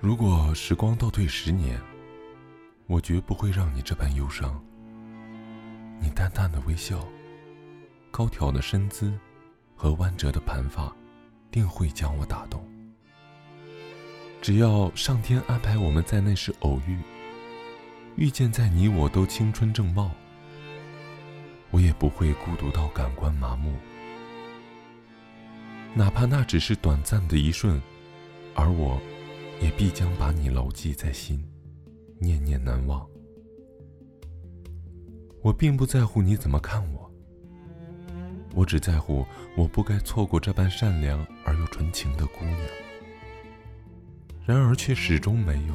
如果时光倒退十年，我绝不会让你这般忧伤。你淡淡的微笑，高挑的身姿和弯折的盘发，定会将我打动。只要上天安排我们在那时偶遇，遇见在你我都青春正茂，我也不会孤独到感官麻木。哪怕那只是短暂的一瞬，而我，也必将把你牢记在心，念念难忘。我并不在乎你怎么看我，我只在乎我不该错过这般善良而又纯情的姑娘。然而却始终没有，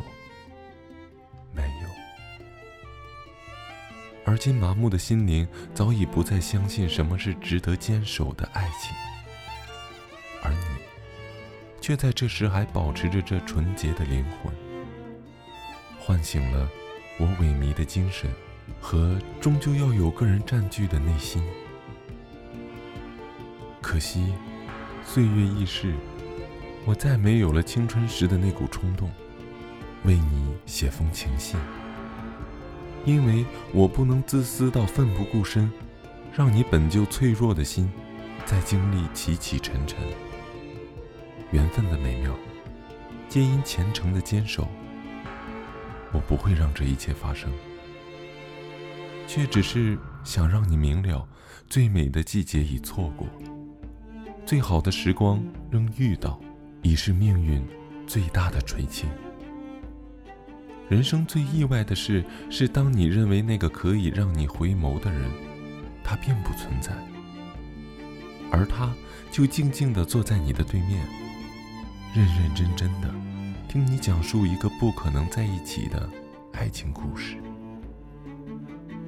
没有。而今麻木的心灵早已不再相信什么是值得坚守的爱情。而你，却在这时还保持着这纯洁的灵魂，唤醒了我萎靡的精神和终究要有个人占据的内心。可惜，岁月易逝，我再没有了青春时的那股冲动，为你写封情信，因为我不能自私到奋不顾身，让你本就脆弱的心，再经历起起沉沉。缘分的美妙，皆因虔诚的坚守。我不会让这一切发生，却只是想让你明了：最美的季节已错过，最好的时光仍遇到，已是命运最大的垂青。人生最意外的事，是当你认为那个可以让你回眸的人，他并不存在，而他就静静地坐在你的对面。认认真真的听你讲述一个不可能在一起的爱情故事。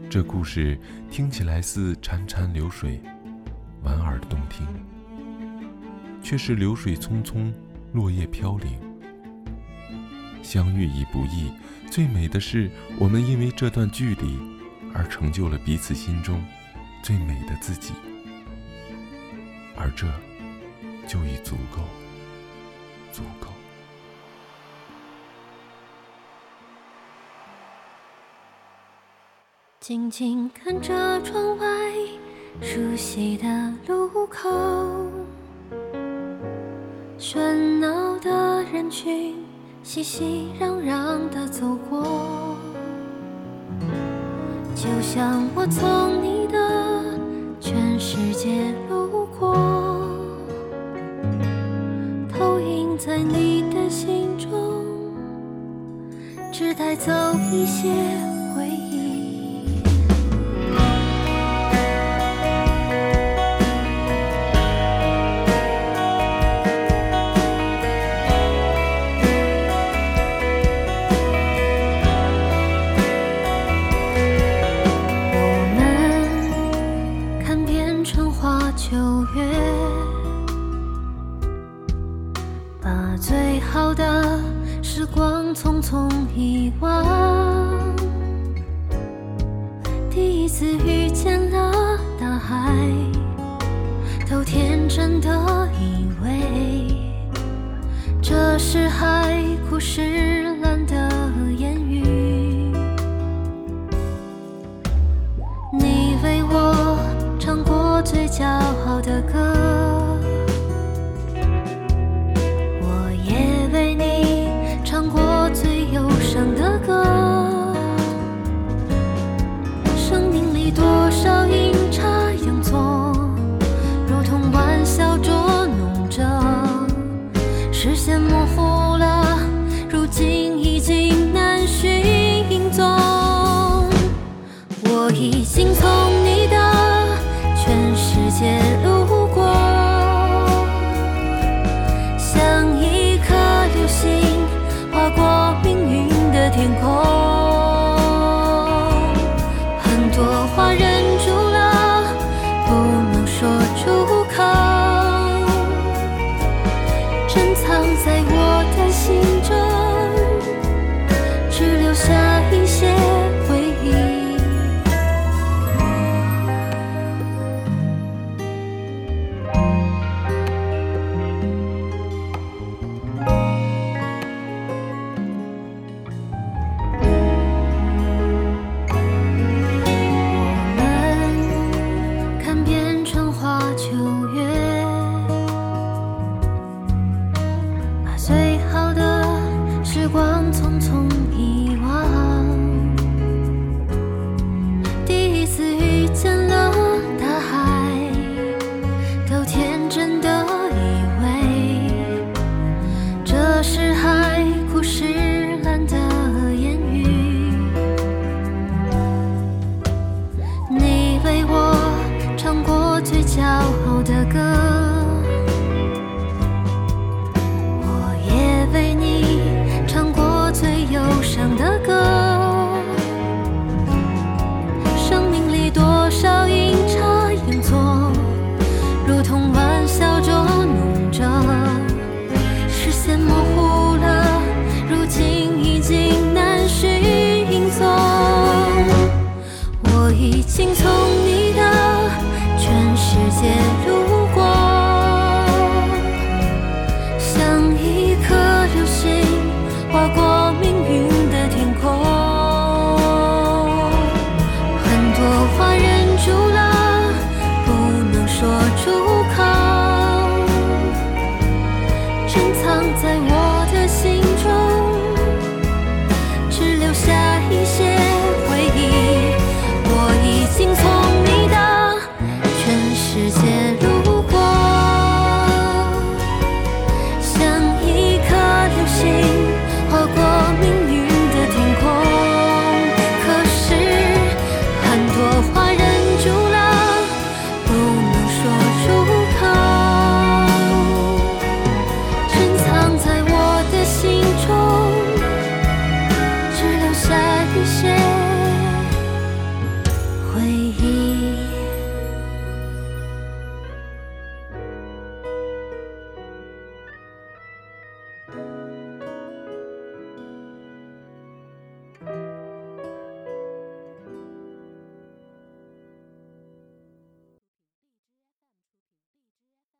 这故事听起来似潺潺流水，莞尔动听，却是流水匆匆，落叶飘零。相遇已不易，最美的是我们因为这段距离而成就了彼此心中最美的自己，而这就已足够。足够。静静看着窗外熟悉的路口，喧闹的人群熙熙攘攘的走过，就像我从你的全世界只带走一些回忆。我们看遍春花秋月把最好的时光匆匆遗忘，第一次遇见了大海，都天真的以为这是海枯石烂。视线模糊。